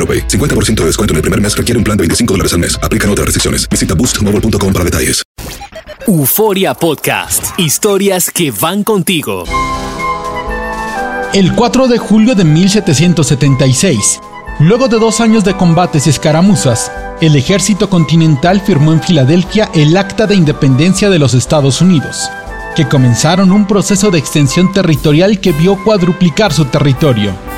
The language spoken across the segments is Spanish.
AroPay. 50% de descuento en el primer mes requiere un plan de 25 dólares al mes. Aplican otras restricciones. Visita boostmobile.com para detalles. Euforia Podcast. Historias que van contigo. El 4 de julio de 1776, luego de dos años de combates y escaramuzas, el ejército continental firmó en Filadelfia el Acta de Independencia de los Estados Unidos, que comenzaron un proceso de extensión territorial que vio cuadruplicar su territorio.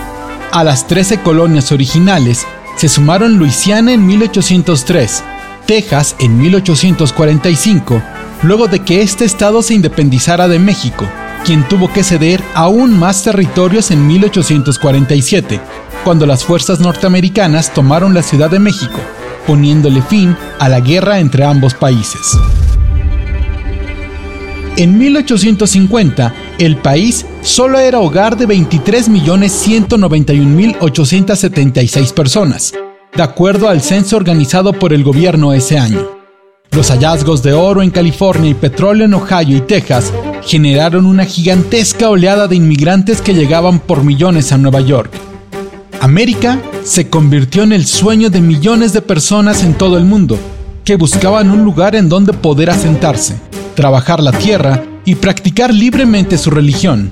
A las 13 colonias originales se sumaron Luisiana en 1803, Texas en 1845, luego de que este estado se independizara de México, quien tuvo que ceder aún más territorios en 1847, cuando las fuerzas norteamericanas tomaron la Ciudad de México, poniéndole fin a la guerra entre ambos países. En 1850, el país solo era hogar de 23.191.876 personas, de acuerdo al censo organizado por el gobierno ese año. Los hallazgos de oro en California y petróleo en Ohio y Texas generaron una gigantesca oleada de inmigrantes que llegaban por millones a Nueva York. América se convirtió en el sueño de millones de personas en todo el mundo, que buscaban un lugar en donde poder asentarse, trabajar la tierra y practicar libremente su religión,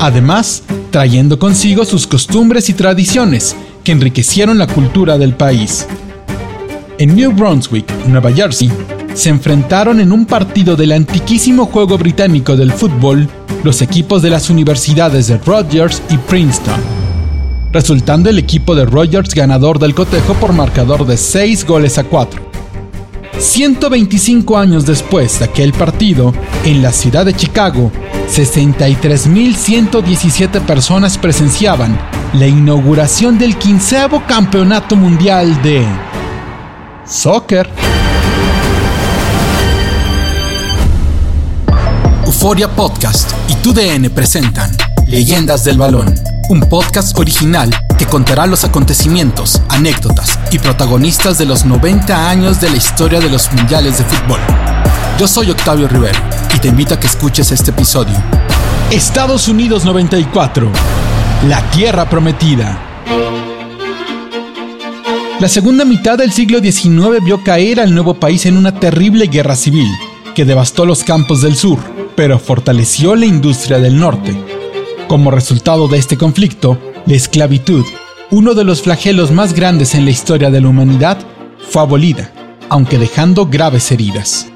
además trayendo consigo sus costumbres y tradiciones que enriquecieron la cultura del país. En New Brunswick, Nueva Jersey, se enfrentaron en un partido del antiquísimo juego británico del fútbol los equipos de las universidades de Rogers y Princeton, resultando el equipo de Rogers ganador del cotejo por marcador de 6 goles a 4. 125 años después de aquel partido, en la ciudad de Chicago, 63.117 personas presenciaban la inauguración del quinceavo campeonato mundial de soccer. Euforia Podcast y TUDN presentan Leyendas del Balón, un podcast original que contará los acontecimientos, anécdotas y protagonistas de los 90 años de la historia de los mundiales de fútbol. Yo soy Octavio Rivero y te invito a que escuches este episodio. Estados Unidos 94. La Tierra Prometida. La segunda mitad del siglo XIX vio caer al nuevo país en una terrible guerra civil que devastó los campos del sur, pero fortaleció la industria del norte. Como resultado de este conflicto, la esclavitud, uno de los flagelos más grandes en la historia de la humanidad, fue abolida, aunque dejando graves heridas.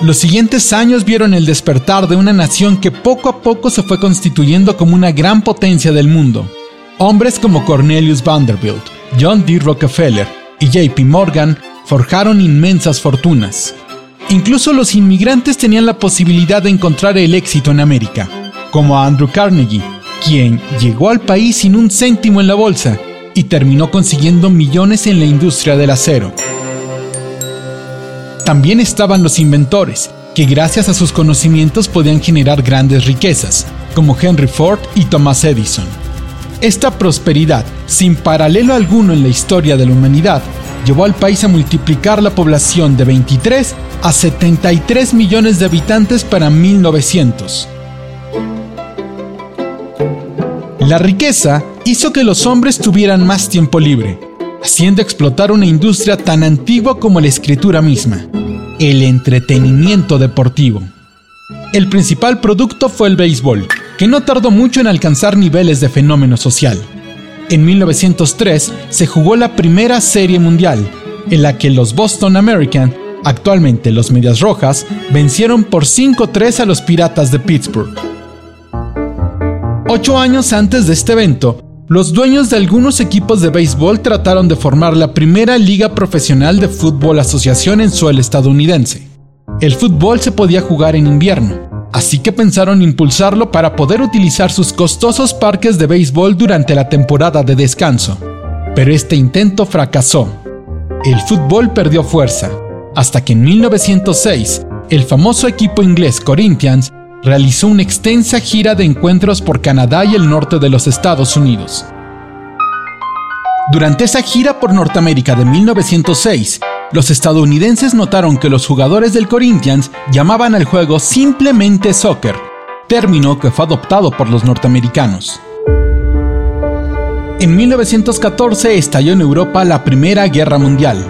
Los siguientes años vieron el despertar de una nación que poco a poco se fue constituyendo como una gran potencia del mundo. Hombres como Cornelius Vanderbilt, John D. Rockefeller y JP Morgan forjaron inmensas fortunas. Incluso los inmigrantes tenían la posibilidad de encontrar el éxito en América como Andrew Carnegie, quien llegó al país sin un céntimo en la bolsa y terminó consiguiendo millones en la industria del acero. También estaban los inventores, que gracias a sus conocimientos podían generar grandes riquezas, como Henry Ford y Thomas Edison. Esta prosperidad, sin paralelo alguno en la historia de la humanidad, llevó al país a multiplicar la población de 23 a 73 millones de habitantes para 1900. La riqueza hizo que los hombres tuvieran más tiempo libre, haciendo explotar una industria tan antigua como la escritura misma, el entretenimiento deportivo. El principal producto fue el béisbol, que no tardó mucho en alcanzar niveles de fenómeno social. En 1903 se jugó la primera serie mundial, en la que los Boston American, actualmente los Medias Rojas, vencieron por 5-3 a los Piratas de Pittsburgh. Ocho años antes de este evento, los dueños de algunos equipos de béisbol trataron de formar la primera liga profesional de fútbol asociación en suelo estadounidense. El fútbol se podía jugar en invierno, así que pensaron impulsarlo para poder utilizar sus costosos parques de béisbol durante la temporada de descanso. Pero este intento fracasó. El fútbol perdió fuerza, hasta que en 1906 el famoso equipo inglés Corinthians realizó una extensa gira de encuentros por Canadá y el norte de los Estados Unidos. Durante esa gira por Norteamérica de 1906, los estadounidenses notaron que los jugadores del Corinthians llamaban al juego simplemente soccer, término que fue adoptado por los norteamericanos. En 1914 estalló en Europa la Primera Guerra Mundial.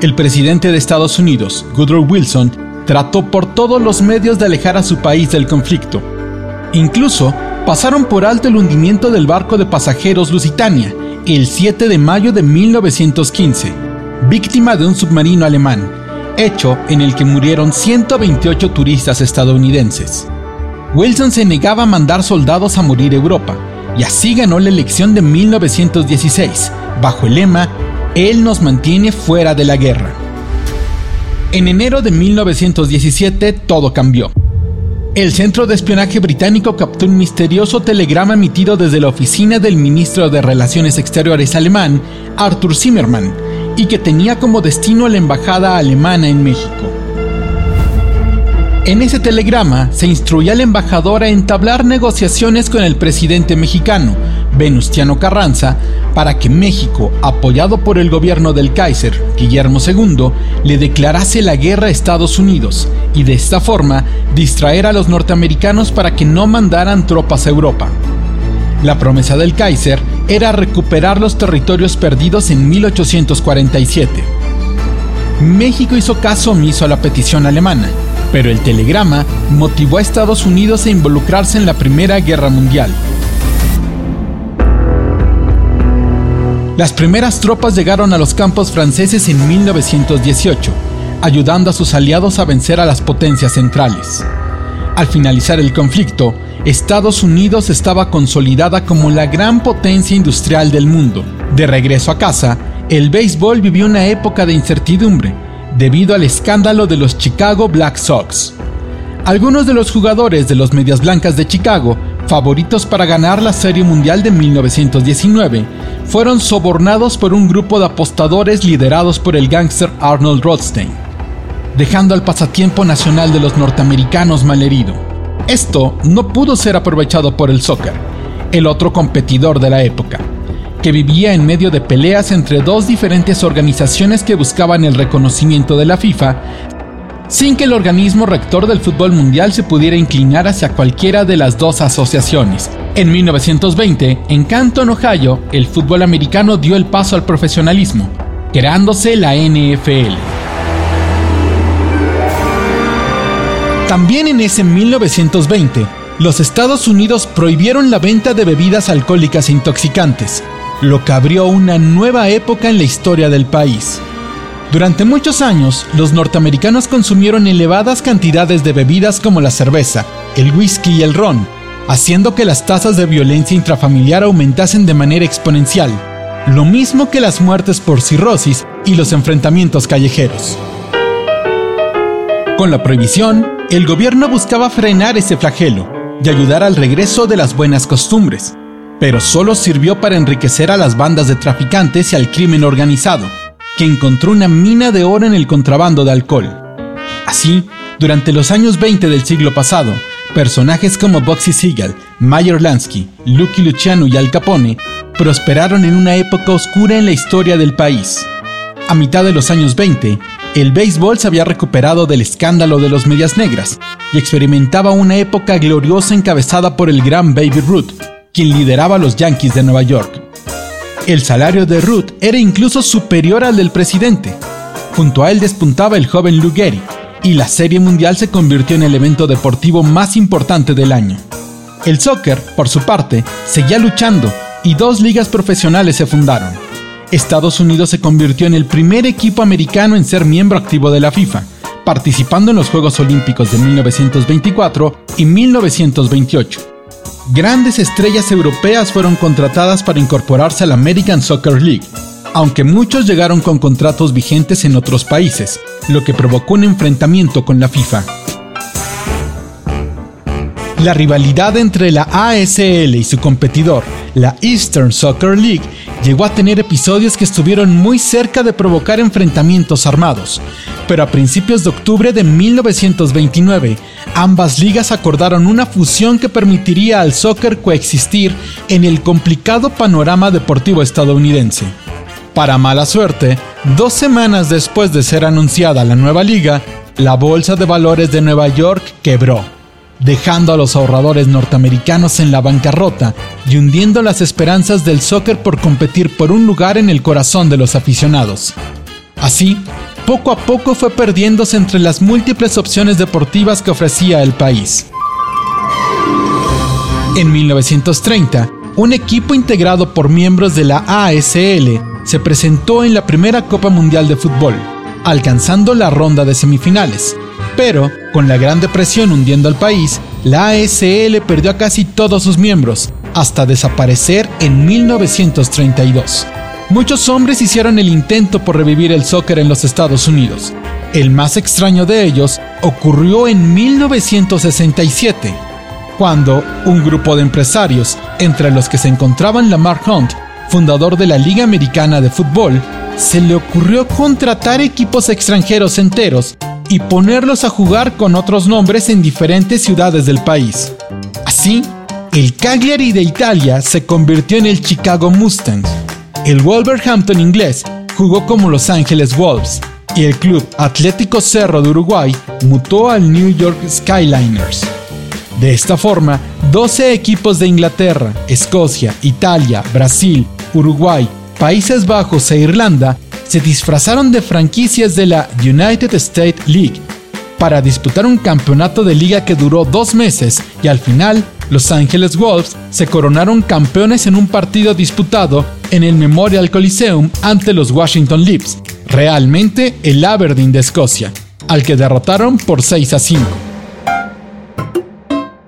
El presidente de Estados Unidos, Woodrow Wilson, trató por todos los medios de alejar a su país del conflicto. Incluso pasaron por alto el hundimiento del barco de pasajeros Lusitania el 7 de mayo de 1915, víctima de un submarino alemán, hecho en el que murieron 128 turistas estadounidenses. Wilson se negaba a mandar soldados a morir Europa, y así ganó la elección de 1916, bajo el lema Él nos mantiene fuera de la guerra. En enero de 1917 todo cambió. El Centro de Espionaje Británico captó un misterioso telegrama emitido desde la oficina del ministro de Relaciones Exteriores alemán, Arthur Zimmermann, y que tenía como destino la embajada alemana en México. En ese telegrama se instruía al embajador a entablar negociaciones con el presidente mexicano, Venustiano Carranza, para que México, apoyado por el gobierno del Kaiser, Guillermo II, le declarase la guerra a Estados Unidos y de esta forma distraer a los norteamericanos para que no mandaran tropas a Europa. La promesa del Kaiser era recuperar los territorios perdidos en 1847. México hizo caso omiso a la petición alemana, pero el telegrama motivó a Estados Unidos a involucrarse en la Primera Guerra Mundial. Las primeras tropas llegaron a los campos franceses en 1918, ayudando a sus aliados a vencer a las potencias centrales. Al finalizar el conflicto, Estados Unidos estaba consolidada como la gran potencia industrial del mundo. De regreso a casa, el béisbol vivió una época de incertidumbre debido al escándalo de los Chicago Black Sox. Algunos de los jugadores de los Medias Blancas de Chicago favoritos para ganar la Serie Mundial de 1919, fueron sobornados por un grupo de apostadores liderados por el gángster Arnold Rothstein, dejando al pasatiempo nacional de los norteamericanos malherido. Esto no pudo ser aprovechado por el soccer, el otro competidor de la época, que vivía en medio de peleas entre dos diferentes organizaciones que buscaban el reconocimiento de la FIFA sin que el organismo rector del fútbol mundial se pudiera inclinar hacia cualquiera de las dos asociaciones. En 1920, en Canton, Ohio, el fútbol americano dio el paso al profesionalismo, creándose la NFL. También en ese 1920, los Estados Unidos prohibieron la venta de bebidas alcohólicas intoxicantes, lo que abrió una nueva época en la historia del país. Durante muchos años, los norteamericanos consumieron elevadas cantidades de bebidas como la cerveza, el whisky y el ron, haciendo que las tasas de violencia intrafamiliar aumentasen de manera exponencial, lo mismo que las muertes por cirrosis y los enfrentamientos callejeros. Con la prohibición, el gobierno buscaba frenar ese flagelo y ayudar al regreso de las buenas costumbres, pero solo sirvió para enriquecer a las bandas de traficantes y al crimen organizado que encontró una mina de oro en el contrabando de alcohol. Así, durante los años 20 del siglo pasado, personajes como Boxy Siegel, Mayer Lansky, Lucky Luciano y Al Capone prosperaron en una época oscura en la historia del país. A mitad de los años 20, el béisbol se había recuperado del escándalo de los medias negras y experimentaba una época gloriosa encabezada por el gran Baby Ruth, quien lideraba a los Yankees de Nueva York. El salario de Ruth era incluso superior al del presidente. Junto a él despuntaba el joven Lou Gehrig, y la Serie Mundial se convirtió en el evento deportivo más importante del año. El soccer, por su parte, seguía luchando y dos ligas profesionales se fundaron. Estados Unidos se convirtió en el primer equipo americano en ser miembro activo de la FIFA, participando en los Juegos Olímpicos de 1924 y 1928. Grandes estrellas europeas fueron contratadas para incorporarse a la American Soccer League, aunque muchos llegaron con contratos vigentes en otros países, lo que provocó un enfrentamiento con la FIFA. La rivalidad entre la ASL y su competidor, la Eastern Soccer League, llegó a tener episodios que estuvieron muy cerca de provocar enfrentamientos armados, pero a principios de octubre de 1929, ambas ligas acordaron una fusión que permitiría al soccer coexistir en el complicado panorama deportivo estadounidense. Para mala suerte, dos semanas después de ser anunciada la nueva liga, la Bolsa de Valores de Nueva York quebró dejando a los ahorradores norteamericanos en la bancarrota y hundiendo las esperanzas del soccer por competir por un lugar en el corazón de los aficionados. Así, poco a poco fue perdiéndose entre las múltiples opciones deportivas que ofrecía el país. En 1930, un equipo integrado por miembros de la ASL se presentó en la primera Copa Mundial de Fútbol, alcanzando la ronda de semifinales, pero, con la Gran Depresión hundiendo al país, la ASL perdió a casi todos sus miembros, hasta desaparecer en 1932. Muchos hombres hicieron el intento por revivir el soccer en los Estados Unidos. El más extraño de ellos ocurrió en 1967, cuando un grupo de empresarios, entre los que se encontraban Lamar Hunt, fundador de la Liga Americana de Fútbol, se le ocurrió contratar equipos extranjeros enteros y ponerlos a jugar con otros nombres en diferentes ciudades del país. Así, el Cagliari de Italia se convirtió en el Chicago Mustangs, el Wolverhampton inglés jugó como Los Angeles Wolves y el Club Atlético Cerro de Uruguay mutó al New York Skyliners. De esta forma, 12 equipos de Inglaterra, Escocia, Italia, Brasil, Uruguay, Países Bajos e Irlanda se disfrazaron de franquicias de la United States League para disputar un campeonato de liga que duró dos meses y al final Los Angeles Wolves se coronaron campeones en un partido disputado en el Memorial Coliseum ante los Washington Leaps, realmente el Aberdeen de Escocia, al que derrotaron por 6 a 5.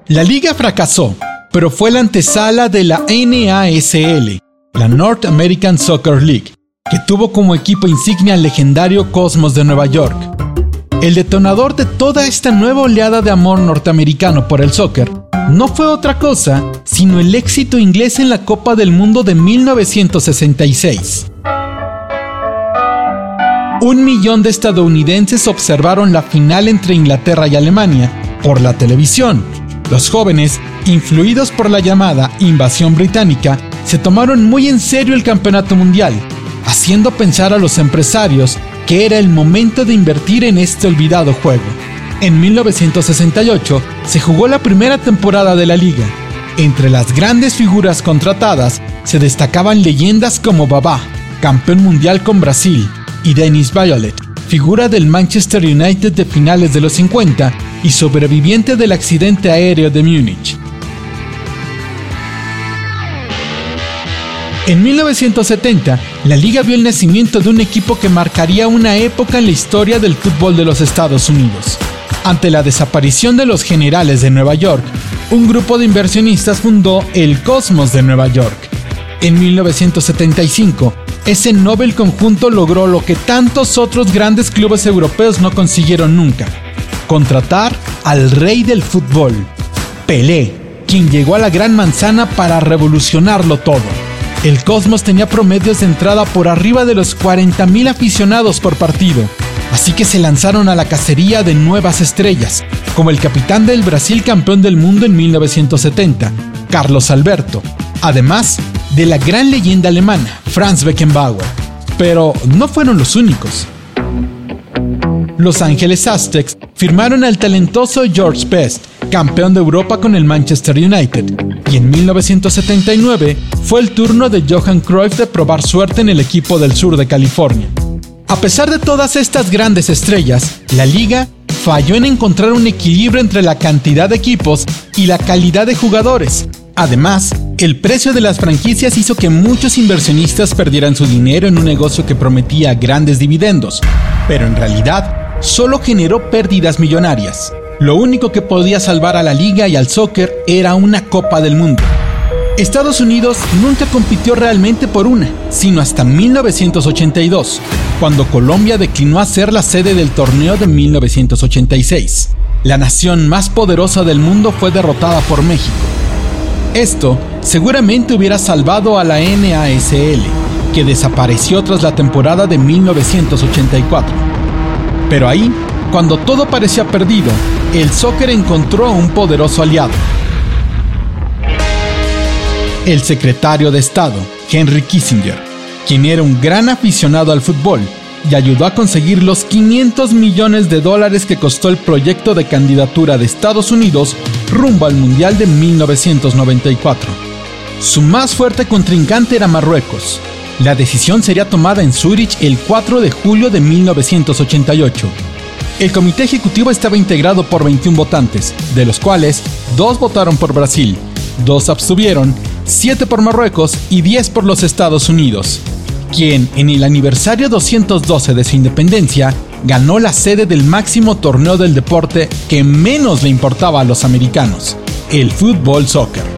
La liga fracasó, pero fue la antesala de la NASL, la North American Soccer League, que tuvo como equipo insignia al legendario Cosmos de Nueva York. El detonador de toda esta nueva oleada de amor norteamericano por el soccer no fue otra cosa sino el éxito inglés en la Copa del Mundo de 1966. Un millón de estadounidenses observaron la final entre Inglaterra y Alemania por la televisión. Los jóvenes, influidos por la llamada invasión británica, se tomaron muy en serio el campeonato mundial haciendo pensar a los empresarios que era el momento de invertir en este olvidado juego. En 1968 se jugó la primera temporada de la liga. Entre las grandes figuras contratadas se destacaban leyendas como Baba, campeón mundial con Brasil, y Dennis Violet, figura del Manchester United de finales de los 50 y sobreviviente del accidente aéreo de Múnich. En 1970, la liga vio el nacimiento de un equipo que marcaría una época en la historia del fútbol de los Estados Unidos. Ante la desaparición de los generales de Nueva York, un grupo de inversionistas fundó el Cosmos de Nueva York. En 1975, ese Nobel conjunto logró lo que tantos otros grandes clubes europeos no consiguieron nunca, contratar al rey del fútbol, Pelé, quien llegó a la Gran Manzana para revolucionarlo todo. El Cosmos tenía promedios de entrada por arriba de los 40.000 aficionados por partido, Así que se lanzaron a la cacería de nuevas estrellas, como el capitán del Brasil campeón del mundo en 1970, Carlos Alberto, además de la gran leyenda alemana, Franz Beckenbauer. Pero no fueron los únicos. Los Ángeles Aztecs firmaron al talentoso George Best, campeón de Europa con el Manchester United, y en 1979 fue el turno de Johan Cruyff de probar suerte en el equipo del sur de California. A pesar de todas estas grandes estrellas, la liga falló en encontrar un equilibrio entre la cantidad de equipos y la calidad de jugadores. Además, el precio de las franquicias hizo que muchos inversionistas perdieran su dinero en un negocio que prometía grandes dividendos, pero en realidad solo generó pérdidas millonarias. Lo único que podía salvar a la liga y al soccer era una Copa del Mundo. Estados Unidos nunca compitió realmente por una, sino hasta 1982, cuando Colombia declinó a ser la sede del torneo de 1986. La nación más poderosa del mundo fue derrotada por México. Esto seguramente hubiera salvado a la NASL, que desapareció tras la temporada de 1984. Pero ahí, cuando todo parecía perdido, el soccer encontró un poderoso aliado, el secretario de Estado, Henry Kissinger, quien era un gran aficionado al fútbol y ayudó a conseguir los 500 millones de dólares que costó el proyecto de candidatura de Estados Unidos rumbo al Mundial de 1994. Su más fuerte contrincante era Marruecos. La decisión sería tomada en Zurich el 4 de julio de 1988. El comité ejecutivo estaba integrado por 21 votantes, de los cuales dos votaron por Brasil, dos abstuvieron 7 por Marruecos y 10 por los Estados Unidos, quien en el aniversario 212 de su independencia ganó la sede del máximo torneo del deporte que menos le importaba a los americanos, el fútbol soccer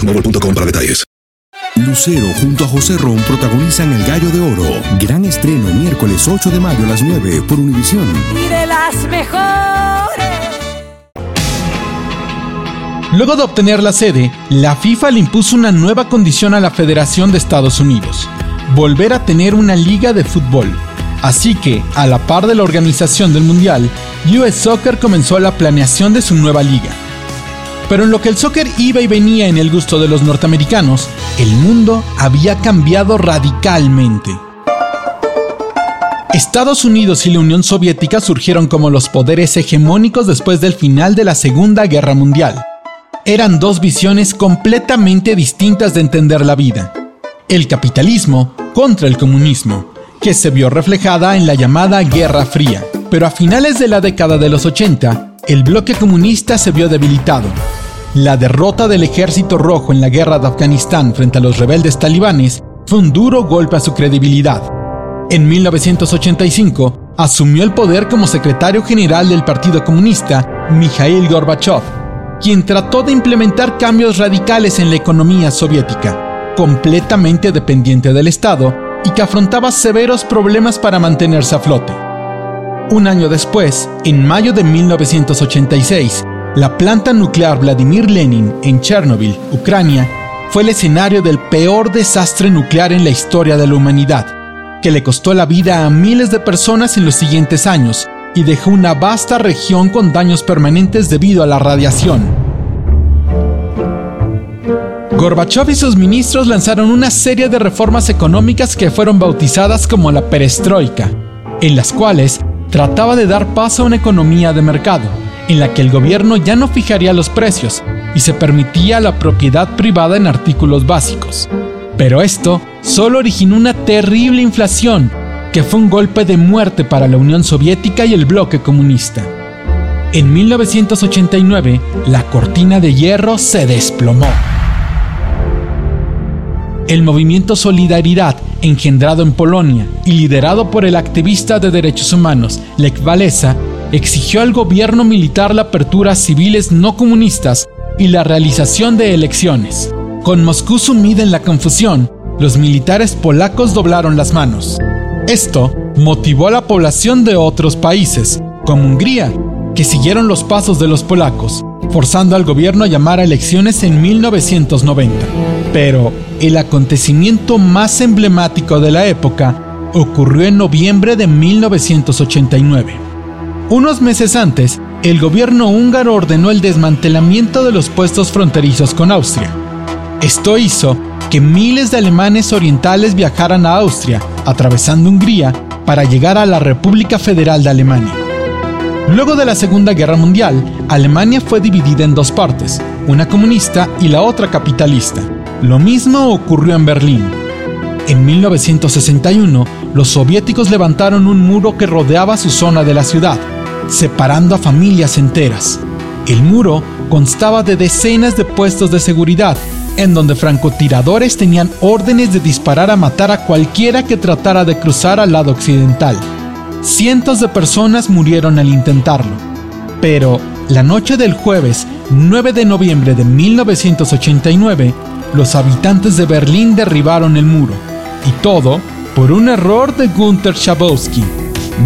boostmobile.com para detalles. Lucero junto a José Ron protagonizan El Gallo de Oro. Gran estreno miércoles 8 de mayo a las 9 por Univisión. Y de las mejores. Luego de obtener la sede, la FIFA le impuso una nueva condición a la Federación de Estados Unidos, volver a tener una liga de fútbol. Así que, a la par de la organización del Mundial, US Soccer comenzó la planeación de su nueva liga. Pero en lo que el soccer iba y venía en el gusto de los norteamericanos, el mundo había cambiado radicalmente. Estados Unidos y la Unión Soviética surgieron como los poderes hegemónicos después del final de la Segunda Guerra Mundial. Eran dos visiones completamente distintas de entender la vida. El capitalismo contra el comunismo, que se vio reflejada en la llamada Guerra Fría. Pero a finales de la década de los 80, el bloque comunista se vio debilitado la derrota del ejército rojo en la guerra de Afganistán frente a los rebeldes talibanes fue un duro golpe a su credibilidad. En 1985 asumió el poder como secretario general del Partido Comunista Mikhail Gorbachev, quien trató de implementar cambios radicales en la economía soviética, completamente dependiente del Estado y que afrontaba severos problemas para mantenerse a flote. Un año después, en mayo de 1986, la planta nuclear Vladimir Lenin en Chernobyl, Ucrania, fue el escenario del peor desastre nuclear en la historia de la humanidad, que le costó la vida a miles de personas en los siguientes años y dejó una vasta región con daños permanentes debido a la radiación. Gorbachev y sus ministros lanzaron una serie de reformas económicas que fueron bautizadas como la perestroika, en las cuales trataba de dar paso a una economía de mercado, en la que el gobierno ya no fijaría los precios y se permitía la propiedad privada en artículos básicos. Pero esto solo originó una terrible inflación, que fue un golpe de muerte para la Unión Soviética y el bloque comunista. En 1989, la cortina de hierro se desplomó. El movimiento Solidaridad, engendrado en Polonia y liderado por el activista de derechos humanos Lech Walesa, exigió al gobierno militar la apertura a civiles no comunistas y la realización de elecciones. Con Moscú sumida en la confusión, los militares polacos doblaron las manos. Esto motivó a la población de otros países, como Hungría, que siguieron los pasos de los polacos, forzando al gobierno a llamar a elecciones en 1990. Pero el acontecimiento más emblemático de la época ocurrió en noviembre de 1989. Unos meses antes, el gobierno húngaro ordenó el desmantelamiento de los puestos fronterizos con Austria. Esto hizo que miles de alemanes orientales viajaran a Austria, atravesando Hungría, para llegar a la República Federal de Alemania. Luego de la Segunda Guerra Mundial, Alemania fue dividida en dos partes, una comunista y la otra capitalista. Lo mismo ocurrió en Berlín. En 1961, los soviéticos levantaron un muro que rodeaba su zona de la ciudad, separando a familias enteras. El muro constaba de decenas de puestos de seguridad, en donde francotiradores tenían órdenes de disparar a matar a cualquiera que tratara de cruzar al lado occidental. Cientos de personas murieron al intentarlo. Pero la noche del jueves 9 de noviembre de 1989, los habitantes de Berlín derribaron el muro. Y todo por un error de Gunther Schabowski,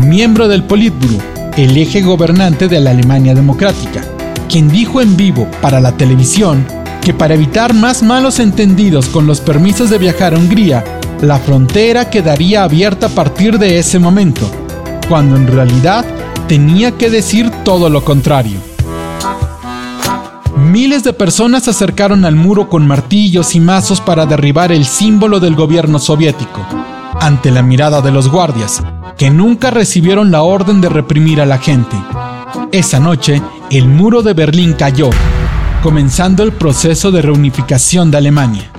miembro del Politburo, el eje gobernante de la Alemania Democrática, quien dijo en vivo para la televisión que para evitar más malos entendidos con los permisos de viajar a Hungría, la frontera quedaría abierta a partir de ese momento cuando en realidad tenía que decir todo lo contrario. Miles de personas se acercaron al muro con martillos y mazos para derribar el símbolo del gobierno soviético, ante la mirada de los guardias, que nunca recibieron la orden de reprimir a la gente. Esa noche, el muro de Berlín cayó, comenzando el proceso de reunificación de Alemania.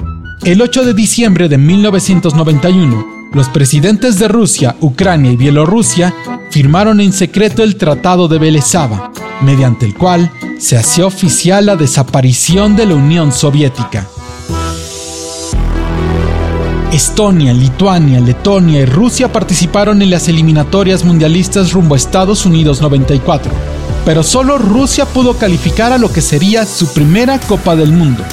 El 8 de diciembre de 1991, los presidentes de Rusia, Ucrania y Bielorrusia firmaron en secreto el Tratado de Belezava, mediante el cual se hacía oficial la desaparición de la Unión Soviética. Estonia, Lituania, Letonia y Rusia participaron en las eliminatorias mundialistas rumbo a Estados Unidos 94, pero solo Rusia pudo calificar a lo que sería su primera Copa del Mundo.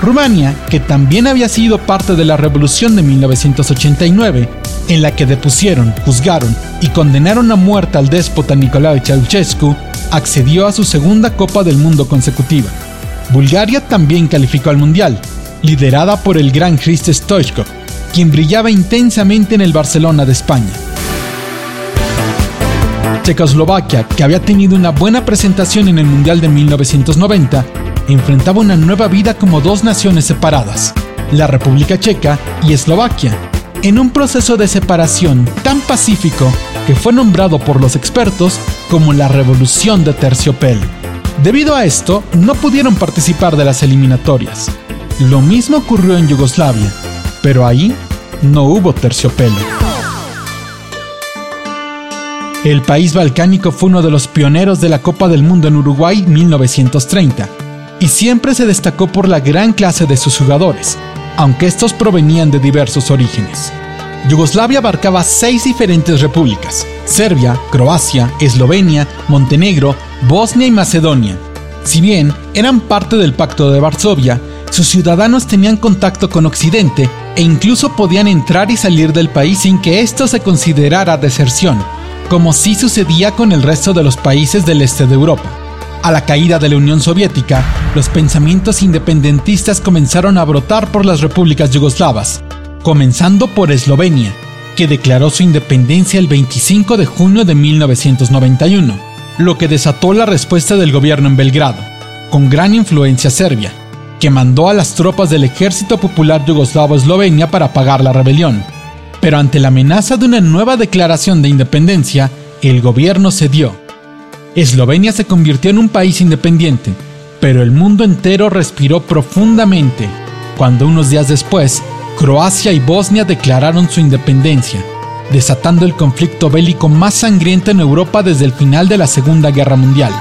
Rumania, que también había sido parte de la revolución de 1989, en la que depusieron, juzgaron y condenaron a muerte al déspota Nicolae Ceausescu, accedió a su segunda Copa del Mundo consecutiva. Bulgaria también calificó al Mundial, liderada por el gran Christ Stoichkov, quien brillaba intensamente en el Barcelona de España. Checoslovaquia, que había tenido una buena presentación en el Mundial de 1990, enfrentaba una nueva vida como dos naciones separadas, la República Checa y Eslovaquia, en un proceso de separación tan pacífico que fue nombrado por los expertos como la Revolución de Terciopelo. Debido a esto, no pudieron participar de las eliminatorias. Lo mismo ocurrió en Yugoslavia, pero ahí no hubo terciopelo. El país balcánico fue uno de los pioneros de la Copa del Mundo en Uruguay 1930 y siempre se destacó por la gran clase de sus jugadores, aunque estos provenían de diversos orígenes. Yugoslavia abarcaba seis diferentes repúblicas, Serbia, Croacia, Eslovenia, Montenegro, Bosnia y Macedonia. Si bien eran parte del Pacto de Varsovia, sus ciudadanos tenían contacto con Occidente e incluso podían entrar y salir del país sin que esto se considerara deserción, como sí sucedía con el resto de los países del este de Europa. A la caída de la Unión Soviética, los pensamientos independentistas comenzaron a brotar por las repúblicas yugoslavas, comenzando por Eslovenia, que declaró su independencia el 25 de junio de 1991, lo que desató la respuesta del gobierno en Belgrado, con gran influencia serbia, que mandó a las tropas del Ejército Popular Yugoslavo Eslovenia para apagar la rebelión. Pero ante la amenaza de una nueva declaración de independencia, el gobierno cedió. Eslovenia se convirtió en un país independiente, pero el mundo entero respiró profundamente cuando unos días después Croacia y Bosnia declararon su independencia, desatando el conflicto bélico más sangriento en Europa desde el final de la Segunda Guerra Mundial.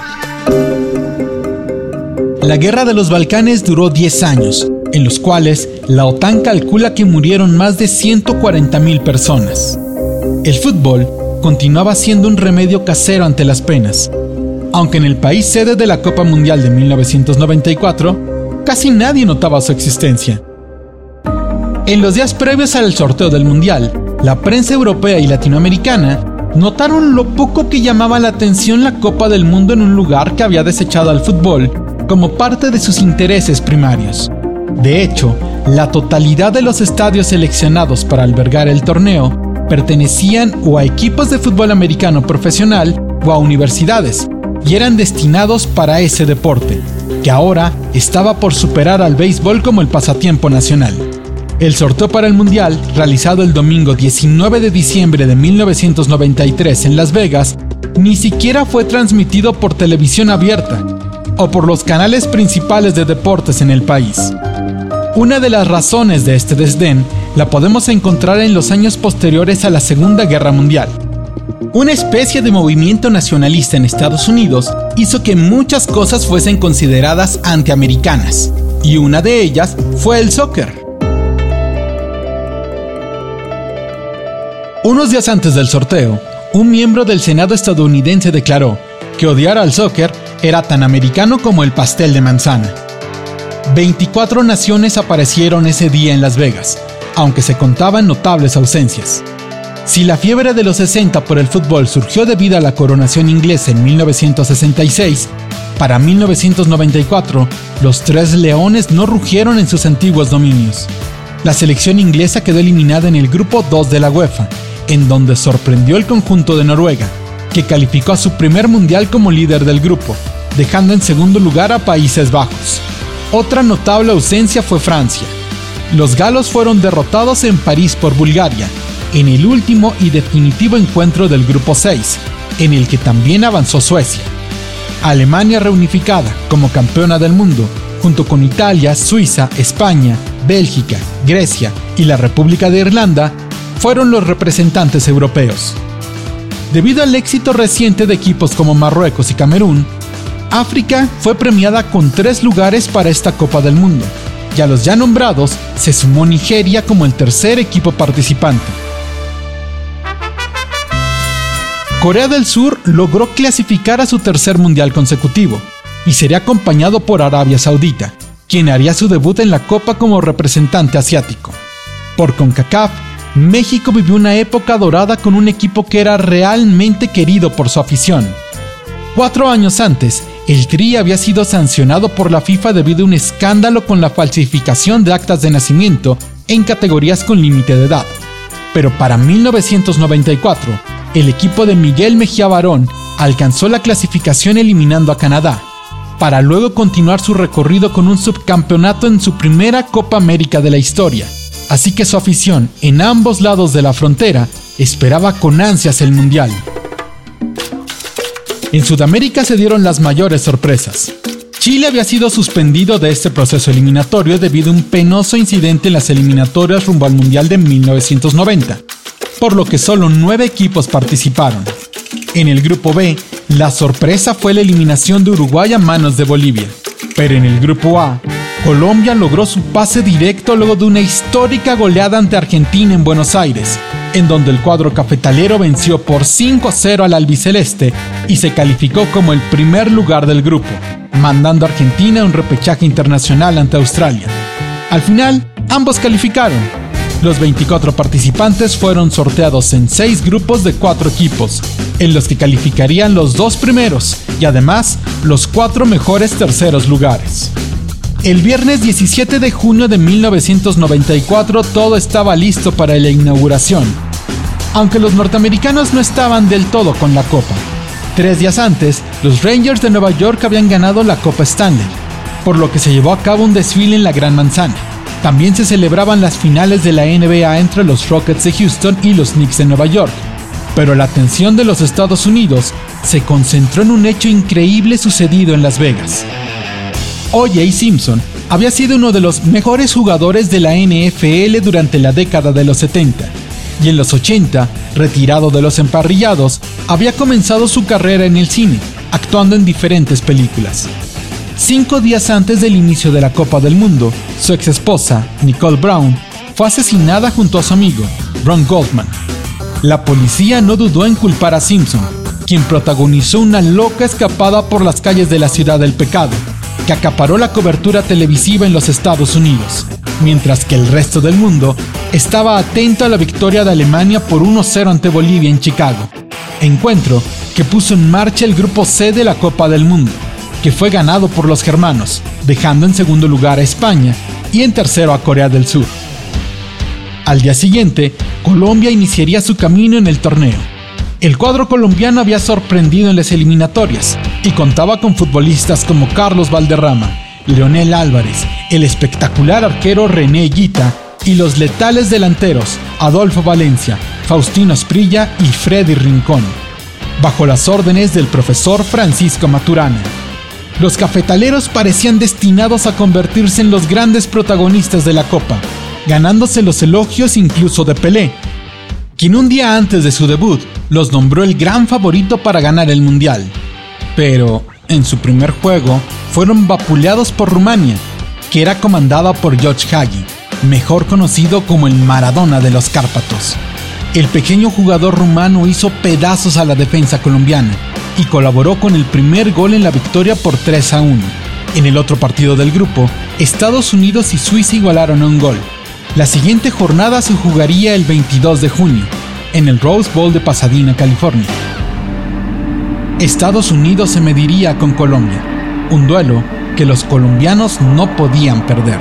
La Guerra de los Balcanes duró 10 años, en los cuales la OTAN calcula que murieron más de 140.000 personas. El fútbol continuaba siendo un remedio casero ante las penas, aunque en el país sede de la Copa Mundial de 1994, casi nadie notaba su existencia. En los días previos al sorteo del Mundial, la prensa europea y latinoamericana notaron lo poco que llamaba la atención la Copa del Mundo en un lugar que había desechado al fútbol como parte de sus intereses primarios. De hecho, la totalidad de los estadios seleccionados para albergar el torneo pertenecían o a equipos de fútbol americano profesional o a universidades, y eran destinados para ese deporte, que ahora estaba por superar al béisbol como el pasatiempo nacional. El sorteo para el Mundial, realizado el domingo 19 de diciembre de 1993 en Las Vegas, ni siquiera fue transmitido por televisión abierta o por los canales principales de deportes en el país. Una de las razones de este desdén la podemos encontrar en los años posteriores a la Segunda Guerra Mundial. Una especie de movimiento nacionalista en Estados Unidos hizo que muchas cosas fuesen consideradas antiamericanas, y una de ellas fue el soccer. Unos días antes del sorteo, un miembro del Senado estadounidense declaró que odiar al soccer era tan americano como el pastel de manzana. 24 naciones aparecieron ese día en Las Vegas, aunque se contaban notables ausencias. Si la fiebre de los 60 por el fútbol surgió debido a la coronación inglesa en 1966, para 1994, los tres leones no rugieron en sus antiguos dominios. La selección inglesa quedó eliminada en el grupo 2 de la UEFA, en donde sorprendió el conjunto de Noruega, que calificó a su primer mundial como líder del grupo, dejando en segundo lugar a Países Bajos. Otra notable ausencia fue Francia. Los galos fueron derrotados en París por Bulgaria, en el último y definitivo encuentro del Grupo 6, en el que también avanzó Suecia. Alemania reunificada como campeona del mundo, junto con Italia, Suiza, España, Bélgica, Grecia y la República de Irlanda, fueron los representantes europeos. Debido al éxito reciente de equipos como Marruecos y Camerún, África fue premiada con tres lugares para esta Copa del Mundo, y a los ya nombrados se sumó Nigeria como el tercer equipo participante. Corea del Sur logró clasificar a su tercer mundial consecutivo, y sería acompañado por Arabia Saudita, quien haría su debut en la Copa como representante asiático. Por CONCACAF, México vivió una época dorada con un equipo que era realmente querido por su afición. Cuatro años antes, el Tri había sido sancionado por la FIFA debido a un escándalo con la falsificación de actas de nacimiento en categorías con límite de edad. Pero para 1994, el equipo de Miguel Mejía Barón alcanzó la clasificación eliminando a Canadá, para luego continuar su recorrido con un subcampeonato en su primera Copa América de la historia así que su afición en ambos lados de la frontera esperaba con ansias el Mundial. En Sudamérica se dieron las mayores sorpresas. Chile había sido suspendido de este proceso eliminatorio debido a un penoso incidente en las eliminatorias rumbo al Mundial de 1990, por lo que solo nueve equipos participaron. En el grupo B, la sorpresa fue la eliminación de Uruguay a manos de Bolivia, pero en el grupo A, Colombia logró su pase directo luego de una histórica goleada ante Argentina en Buenos Aires, en donde el cuadro cafetalero venció por 5-0 al albiceleste y se calificó como el primer lugar del grupo, mandando a Argentina un repechaje internacional ante Australia. Al final, ambos calificaron. Los 24 participantes fueron sorteados en 6 grupos de 4 equipos, en los que calificarían los dos primeros y además los 4 mejores terceros lugares. El viernes 17 de junio de 1994 todo estaba listo para la inauguración, aunque los norteamericanos no estaban del todo con la copa. Tres días antes, los Rangers de Nueva York habían ganado la Copa Stanley, por lo que se llevó a cabo un desfile en la Gran Manzana. También se celebraban las finales de la NBA entre los Rockets de Houston y los Knicks de Nueva York, Pero la atención de los Estados Unidos se concentró en un hecho increíble sucedido en Las Vegas. O.J. Simpson había sido uno de los mejores jugadores de la NFL durante la década de los 70 y en los 80, retirado de los emparrillados, había comenzado su carrera en el cine, actuando en diferentes películas. Cinco días antes del inicio de la Copa del Mundo, su ex esposa, Nicole Brown, fue asesinada junto a su amigo, Ron Goldman. La policía no dudó en culpar a Simpson, quien protagonizó una loca escapada por las calles de la ciudad del pecado, que acaparó la cobertura televisiva en los Estados Unidos, mientras que el resto del mundo estaba atento a la victoria de Alemania por 1-0 ante Bolivia en Chicago. Encuentro que puso en marcha el grupo C de la Copa del Mundo, que fue ganado por los germanos, dejando en segundo lugar a España y en tercero a Corea del Sur. Al día siguiente, Colombia iniciaría su camino en el torneo. El cuadro colombiano había sorprendido en las eliminatorias y contaba con futbolistas como Carlos Valderrama, Leonel Álvarez, el espectacular arquero René Guita y los letales delanteros Adolfo Valencia, Faustino Esprilla y Freddy Rincón, bajo las órdenes del profesor Francisco Maturana. Los cafetaleros parecían destinados a convertirse en los grandes protagonistas de la Copa, ganándose los elogios incluso de Pelé, quien un día antes de su debut los nombró el gran favorito para ganar el Mundial. Pero, en su primer juego, fueron vapuleados por Rumania, que era comandada por George Hagi, mejor conocido como el Maradona de los Cárpatos. El pequeño jugador rumano hizo pedazos a la defensa colombiana y colaboró con el primer gol en la victoria por 3 a 1. En el otro partido del grupo, Estados Unidos y Suiza igualaron a un gol. La siguiente jornada se jugaría el 22 de junio, en el Rose Bowl de Pasadena, California. Estados Unidos se mediría con Colombia, un duelo que los colombianos no podían perder.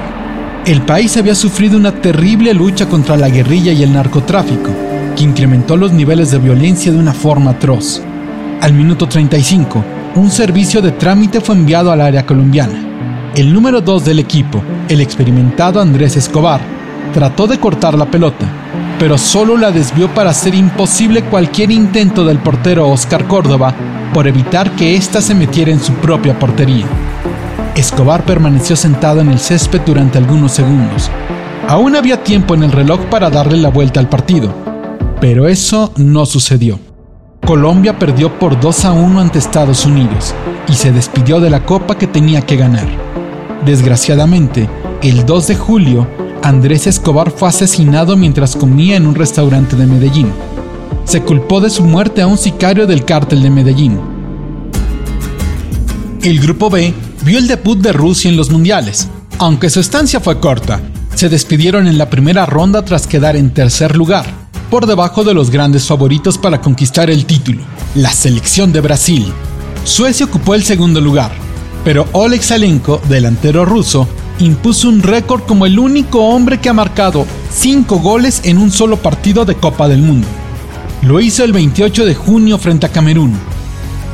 El país había sufrido una terrible lucha contra la guerrilla y el narcotráfico, que incrementó los niveles de violencia de una forma atroz. Al minuto 35, un servicio de trámite fue enviado al área colombiana. El número 2 del equipo, el experimentado Andrés Escobar, trató de cortar la pelota, pero solo la desvió para hacer imposible cualquier intento del portero Oscar Córdoba por evitar que ésta se metiera en su propia portería. Escobar permaneció sentado en el césped durante algunos segundos. Aún había tiempo en el reloj para darle la vuelta al partido, pero eso no sucedió. Colombia perdió por 2 a 1 ante Estados Unidos y se despidió de la copa que tenía que ganar. Desgraciadamente, el 2 de julio, Andrés Escobar fue asesinado mientras comía en un restaurante de Medellín. Se culpó de su muerte a un sicario del cártel de Medellín. El grupo B vio el debut de Rusia en los mundiales. Aunque su estancia fue corta, se despidieron en la primera ronda tras quedar en tercer lugar, por debajo de los grandes favoritos para conquistar el título, la selección de Brasil. Suecia ocupó el segundo lugar, pero Oleg Salenko, delantero ruso, impuso un récord como el único hombre que ha marcado 5 goles en un solo partido de Copa del Mundo. Lo hizo el 28 de junio frente a Camerún.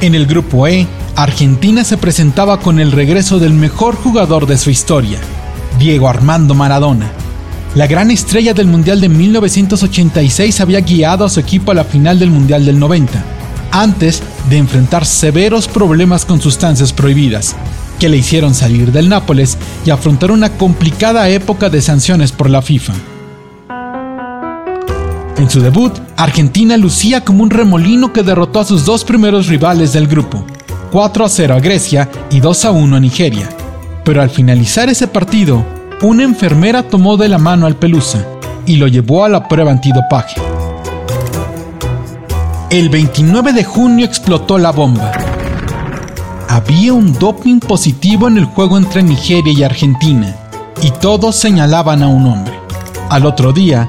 En el grupo E, Argentina se presentaba con el regreso del mejor jugador de su historia, Diego Armando Maradona. La gran estrella del Mundial de 1986 había guiado a su equipo a la final del Mundial del 90, antes de enfrentar severos problemas con sustancias prohibidas, que le hicieron salir del Nápoles y afrontar una complicada época de sanciones por la FIFA. En su debut, Argentina lucía como un remolino que derrotó a sus dos primeros rivales del grupo, 4 a 0 a Grecia y 2 a 1 a Nigeria. Pero al finalizar ese partido, una enfermera tomó de la mano al Pelusa y lo llevó a la prueba antidopaje. El 29 de junio explotó la bomba. Había un doping positivo en el juego entre Nigeria y Argentina, y todos señalaban a un hombre. Al otro día,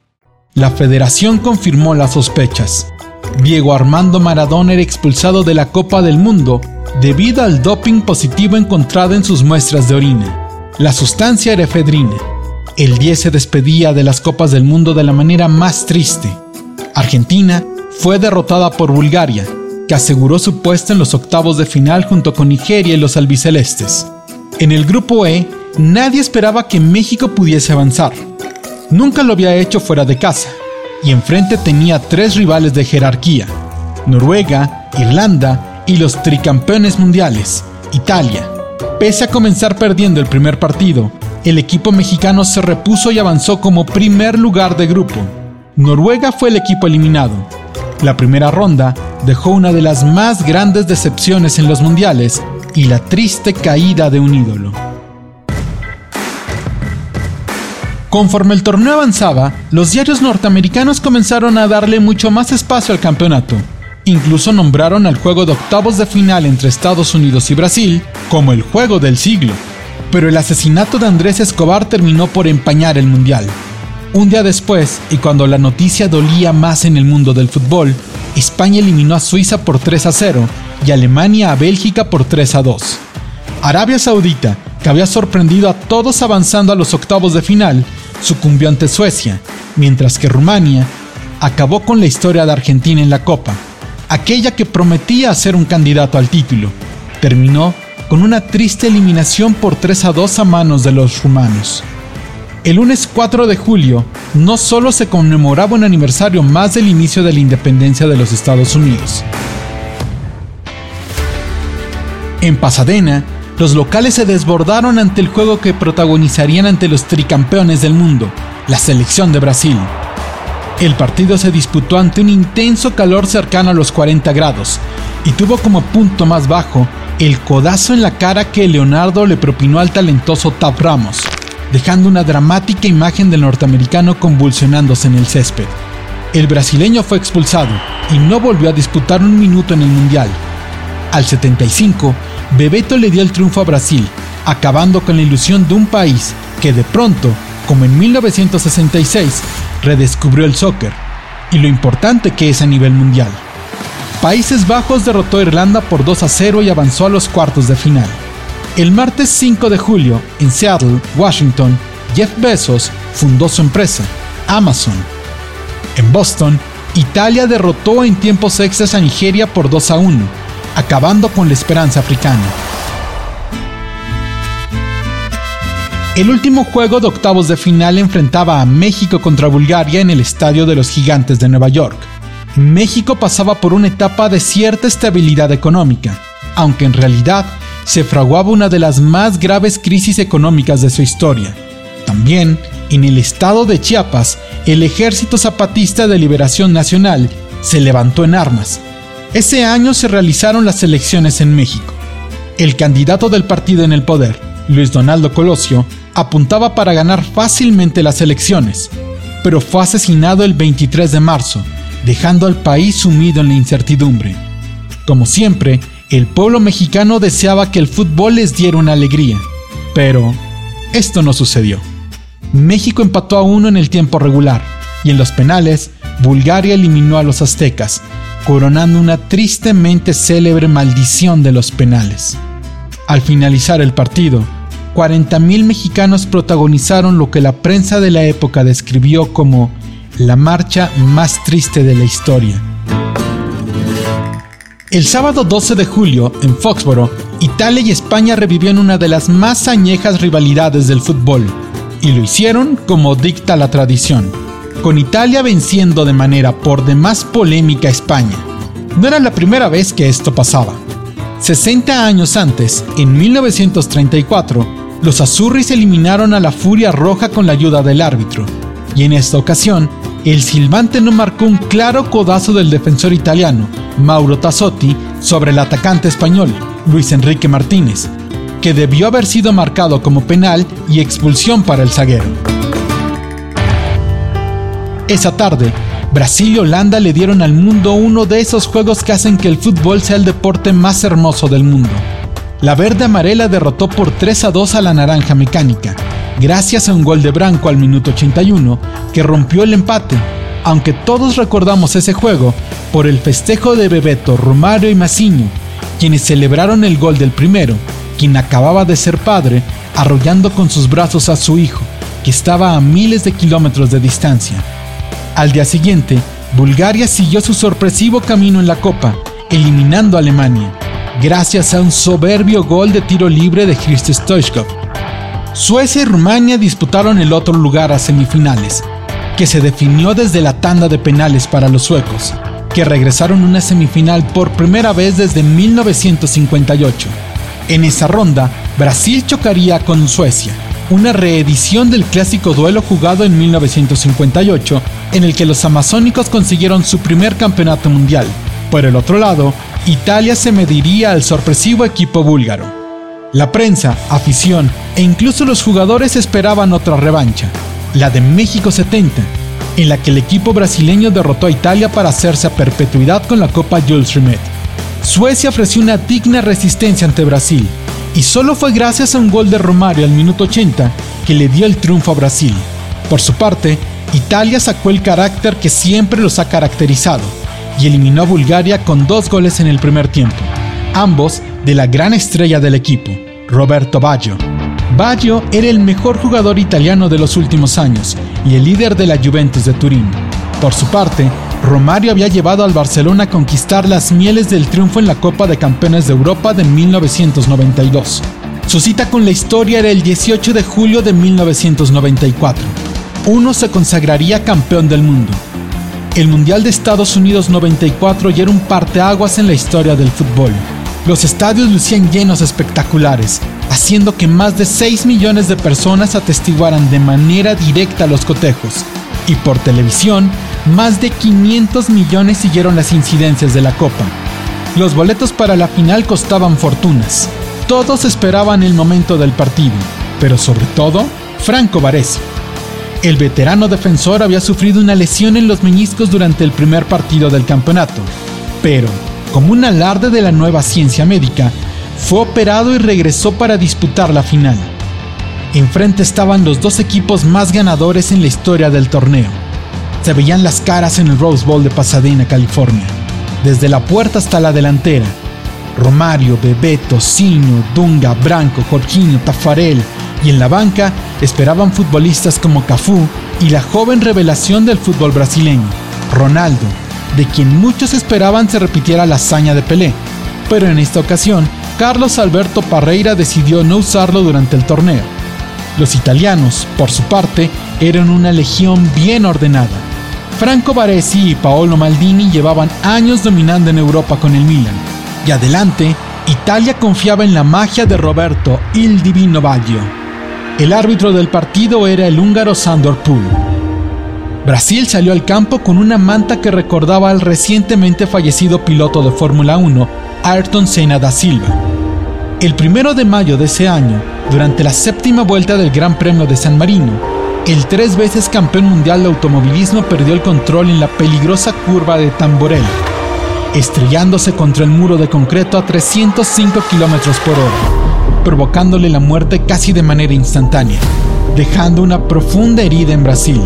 La federación confirmó las sospechas. Diego Armando Maradona era expulsado de la Copa del Mundo debido al doping positivo encontrado en sus muestras de orina. La sustancia era efedrina. El 10 se despedía de las Copas del Mundo de la manera más triste. Argentina fue derrotada por Bulgaria, que aseguró su puesto en los octavos de final junto con Nigeria y los albicelestes. En el grupo E, nadie esperaba que México pudiese avanzar. Nunca lo había hecho fuera de casa, y enfrente tenía tres rivales de jerarquía, Noruega, Irlanda y los tricampeones mundiales, Italia. Pese a comenzar perdiendo el primer partido, el equipo mexicano se repuso y avanzó como primer lugar de grupo. Noruega fue el equipo eliminado. La primera ronda dejó una de las más grandes decepciones en los mundiales y la triste caída de un ídolo. Conforme el torneo avanzaba, los diarios norteamericanos comenzaron a darle mucho más espacio al campeonato. Incluso nombraron al juego de octavos de final entre Estados Unidos y Brasil como el juego del siglo. Pero el asesinato de Andrés Escobar terminó por empañar el mundial. Un día después, y cuando la noticia dolía más en el mundo del fútbol, España eliminó a Suiza por 3 a 0 y Alemania a Bélgica por 3 a 2. Arabia Saudita, que había sorprendido a todos avanzando a los octavos de final, sucumbió ante Suecia, mientras que Rumania acabó con la historia de Argentina en la Copa, aquella que prometía ser un candidato al título. Terminó con una triste eliminación por 3 a 2 a manos de los rumanos. El lunes 4 de julio no solo se conmemoraba un aniversario más del inicio de la independencia de los Estados Unidos. En Pasadena, los locales se desbordaron ante el juego que protagonizarían ante los tricampeones del mundo, la selección de Brasil. El partido se disputó ante un intenso calor cercano a los 40 grados y tuvo como punto más bajo el codazo en la cara que Leonardo le propinó al talentoso Tap Ramos, dejando una dramática imagen del norteamericano convulsionándose en el césped. El brasileño fue expulsado y no volvió a disputar un minuto en el Mundial. Al 75, Bebeto le dio el triunfo a Brasil, acabando con la ilusión de un país que de pronto, como en 1966, redescubrió el soccer y lo importante que es a nivel mundial. Países Bajos derrotó a Irlanda por 2 a 0 y avanzó a los cuartos de final. El martes 5 de julio, en Seattle, Washington, Jeff Bezos fundó su empresa, Amazon. En Boston, Italia derrotó en tiempos extras a Nigeria por 2 a 1, acabando con la esperanza africana. El último juego de octavos de final enfrentaba a México contra Bulgaria en el Estadio de los Gigantes de Nueva York. México pasaba por una etapa de cierta estabilidad económica, aunque en realidad se fraguaba una de las más graves crisis económicas de su historia. También, en el estado de Chiapas, el Ejército Zapatista de Liberación Nacional se levantó en armas. Ese año se realizaron las elecciones en México. El candidato del partido en el poder, Luis Donaldo Colosio, apuntaba para ganar fácilmente las elecciones, pero fue asesinado el 23 de marzo, dejando al país sumido en la incertidumbre. Como siempre, el pueblo mexicano deseaba que el fútbol les diera una alegría, pero esto no sucedió. México empató a uno en el tiempo regular y en los penales, Bulgaria eliminó a los aztecas, coronando una tristemente célebre maldición de los penales. Al finalizar el partido, 40.000 mexicanos protagonizaron lo que la prensa de la época describió como la marcha más triste de la historia. El sábado 12 de julio, en Foxboro, Italia y España revivieron una de las más añejas rivalidades del fútbol, y lo hicieron como dicta la tradición, con Italia venciendo de manera por demás polémica a España. No era la primera vez que esto pasaba. 60 años antes, en 1934, los azurris eliminaron a la Furia Roja con la ayuda del árbitro, y en esta ocasión, el silbante no marcó un claro codazo del defensor italiano, Mauro Tassotti sobre el atacante español, Luis Enrique Martínez, que debió haber sido marcado como penal y expulsión para el zaguero. Esa tarde, Brasil y Holanda le dieron al mundo uno de esos juegos que hacen que el fútbol sea el deporte más hermoso del mundo. La verde amarela derrotó por 3 a 2 a la naranja mecánica, gracias a un gol de Branco al minuto 81 que rompió el empate aunque todos recordamos ese juego por el festejo de Bebeto, Romario y Maciño, quienes celebraron el gol del primero, quien acababa de ser padre, arrollando con sus brazos a su hijo, que estaba a miles de kilómetros de distancia. Al día siguiente, Bulgaria siguió su sorpresivo camino en la Copa, eliminando a Alemania, gracias a un soberbio gol de tiro libre de Christ Stoichkov. Suecia y Rumania disputaron el otro lugar a semifinales, que se definió desde la tanda de penales para los suecos, que regresaron a una semifinal por primera vez desde 1958. En esa ronda, Brasil chocaría con Suecia, una reedición del clásico duelo jugado en 1958, en el que los amazónicos consiguieron su primer campeonato mundial. Por el otro lado, Italia se mediría al sorpresivo equipo búlgaro. La prensa, afición e incluso los jugadores esperaban otra revancha, la de México 70, en la que el equipo brasileño derrotó a Italia para hacerse a perpetuidad con la Copa Jules Rimet. Suecia ofreció una digna resistencia ante Brasil, y solo fue gracias a un gol de Romario al minuto 80 que le dio el triunfo a Brasil. Por su parte, Italia sacó el carácter que siempre los ha caracterizado y eliminó a Bulgaria con dos goles en el primer tiempo, ambos de la gran estrella del equipo, Roberto Baggio. Baggio era el mejor jugador italiano de los últimos años y el líder de la Juventus de Turín. Por su parte, Romario había llevado al Barcelona a conquistar las mieles del triunfo en la Copa de Campeones de Europa de 1992. Su cita con la historia era el 18 de julio de 1994. Uno se consagraría campeón del mundo. El Mundial de Estados Unidos 94 ya era un parteaguas en la historia del fútbol. Los estadios lucían llenos espectaculares, haciendo que más de 6 millones de personas atestiguaran de manera directa los cotejos. Y por televisión, más de 500 millones siguieron las incidencias de la Copa. Los boletos para la final costaban fortunas. Todos esperaban el momento del partido, pero sobre todo, Franco Baresi. El veterano defensor había sufrido una lesión en los meñiscos durante el primer partido del campeonato, pero como un alarde de la nueva ciencia médica, fue operado y regresó para disputar la final. Enfrente estaban los dos equipos más ganadores en la historia del torneo. Se veían las caras en el Rose Bowl de Pasadena, California, desde la puerta hasta la delantera. Romario, Bebeto, Sino, Dunga, Branco, Jorginho, Tafarel y en la banca esperaban futbolistas como Cafú y la joven revelación del fútbol brasileño, Ronaldo, de quien muchos esperaban se repitiera la hazaña de Pelé, pero en esta ocasión Carlos Alberto Parreira decidió no usarlo durante el torneo. Los italianos, por su parte, eran una legión bien ordenada. Franco Baresi y Paolo Maldini llevaban años dominando en Europa con el Milan. Y adelante, Italia confiaba en la magia de Roberto Il Divino Baggio. El árbitro del partido era el húngaro Sandor Pool. Brasil salió al campo con una manta que recordaba al recientemente fallecido piloto de Fórmula 1, Ayrton Senna da Silva. El primero de mayo de ese año, durante la séptima vuelta del Gran Premio de San Marino, el tres veces campeón mundial de automovilismo perdió el control en la peligrosa curva de Tamborel, estrellándose contra el muro de concreto a 305 km por hora, provocándole la muerte casi de manera instantánea, dejando una profunda herida en Brasil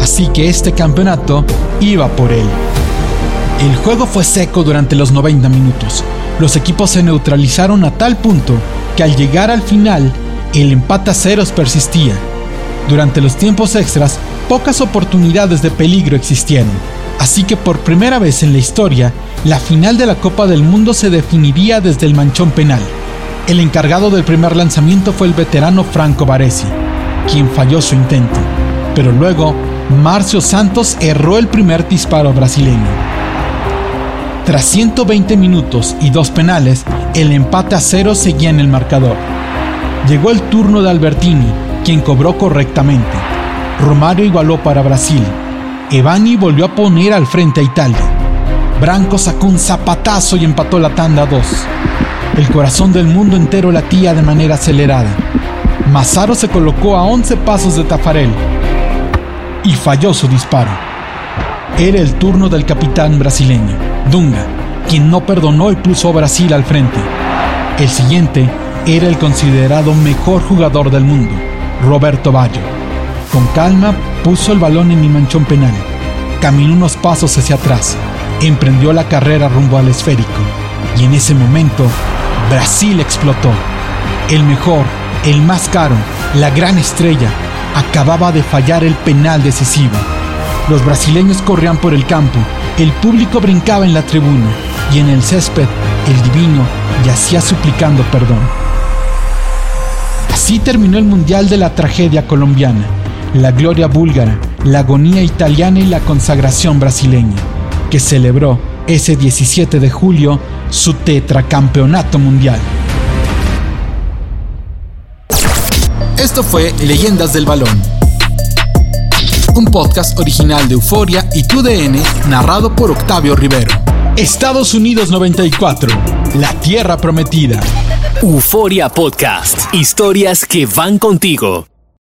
así que este campeonato iba por él. El juego fue seco durante los 90 minutos. Los equipos se neutralizaron a tal punto que al llegar al final, el empate a ceros persistía. Durante los tiempos extras, pocas oportunidades de peligro existieron, así que por primera vez en la historia, la final de la Copa del Mundo se definiría desde el manchón penal. El encargado del primer lanzamiento fue el veterano Franco Baresi, quien falló su intento, pero luego Marcio Santos erró el primer disparo brasileño. Tras 120 minutos y dos penales, el empate a cero seguía en el marcador. Llegó el turno de Albertini, quien cobró correctamente. Romario igualó para Brasil. Evani volvió a poner al frente a Italia. Branco sacó un zapatazo y empató la tanda 2. El corazón del mundo entero latía de manera acelerada. Mazzaro se colocó a 11 pasos de Tafarel y falló su disparo. Era el turno del capitán brasileño, Dunga, quien no perdonó y puso a Brasil al frente. El siguiente era el considerado mejor jugador del mundo, Roberto Baggio. Con calma puso el balón en mi manchón penal, caminó unos pasos hacia atrás, emprendió la carrera rumbo al esférico y en ese momento Brasil explotó. El mejor, el más caro, la gran estrella, acababa de fallar el penal decisivo. Los brasileños corrían por el campo, el público brincaba en la tribuna y en el césped el divino yacía suplicando perdón. Así terminó el Mundial de la tragedia colombiana, la gloria búlgara, la agonía italiana y la consagración brasileña, que celebró ese 17 de julio su tetracampeonato mundial. Esto fue Leyendas del Balón. Un podcast original de Euforia y TUDN narrado por Octavio Rivero. Estados Unidos 94, la tierra prometida. Euforia Podcast. Historias que van contigo.